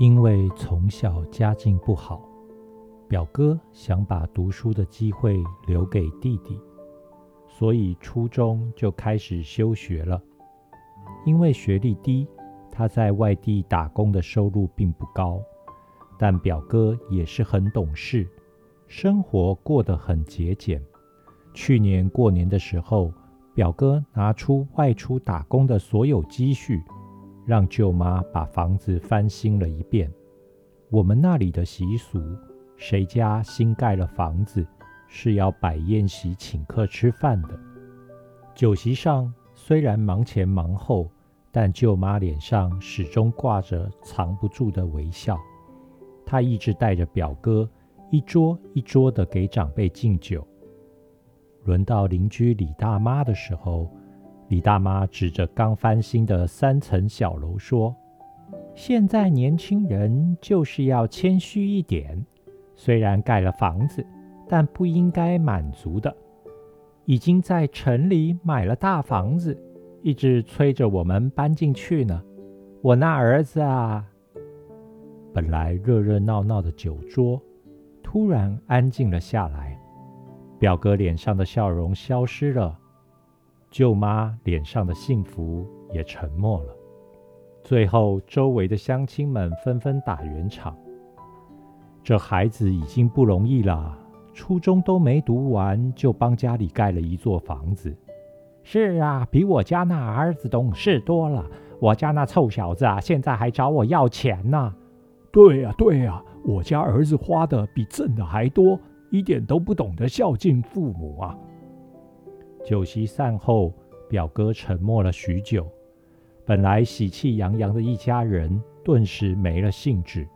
因为从小家境不好，表哥想把读书的机会留给弟弟，所以初中就开始休学了。因为学历低，他在外地打工的收入并不高，但表哥也是很懂事，生活过得很节俭。去年过年的时候，表哥拿出外出打工的所有积蓄。让舅妈把房子翻新了一遍。我们那里的习俗，谁家新盖了房子，是要摆宴席请客吃饭的。酒席上虽然忙前忙后，但舅妈脸上始终挂着藏不住的微笑。她一直带着表哥一桌一桌的给长辈敬酒。轮到邻居李大妈的时候。李大妈指着刚翻新的三层小楼说：“现在年轻人就是要谦虚一点，虽然盖了房子，但不应该满足的。已经在城里买了大房子，一直催着我们搬进去呢。我那儿子啊，本来热热闹闹的酒桌，突然安静了下来，表哥脸上的笑容消失了。”舅妈脸上的幸福也沉默了。最后，周围的乡亲们纷纷打圆场：“这孩子已经不容易了，初中都没读完，就帮家里盖了一座房子。是啊，比我家那儿子懂事多了。我家那臭小子啊，现在还找我要钱呢。对呀，对呀，我家儿子花的比挣的还多，一点都不懂得孝敬父母啊。”酒席散后，表哥沉默了许久。本来喜气洋洋的一家人，顿时没了兴致。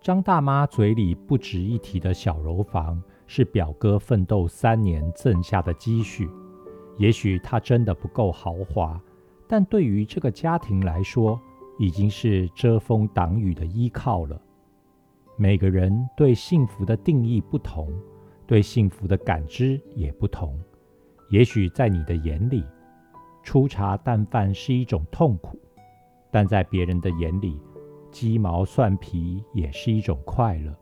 张大妈嘴里不值一提的小楼房，是表哥奋斗三年挣下的积蓄。也许他真的不够豪华，但对于这个家庭来说，已经是遮风挡雨的依靠了。每个人对幸福的定义不同，对幸福的感知也不同。也许在你的眼里，粗茶淡饭是一种痛苦，但在别人的眼里，鸡毛蒜皮也是一种快乐。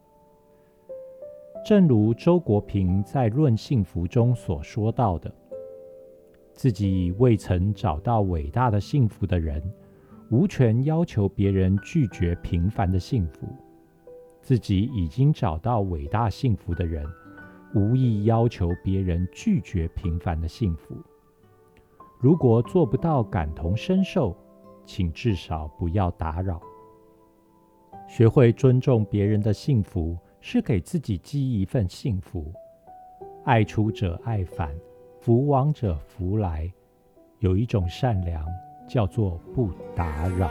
正如周国平在《论幸福》中所说到的：“自己未曾找到伟大的幸福的人，无权要求别人拒绝平凡的幸福；自己已经找到伟大幸福的人。”无意要求别人拒绝平凡的幸福。如果做不到感同身受，请至少不要打扰。学会尊重别人的幸福，是给自己积一份幸福。爱出者爱返，福往者福来。有一种善良，叫做不打扰。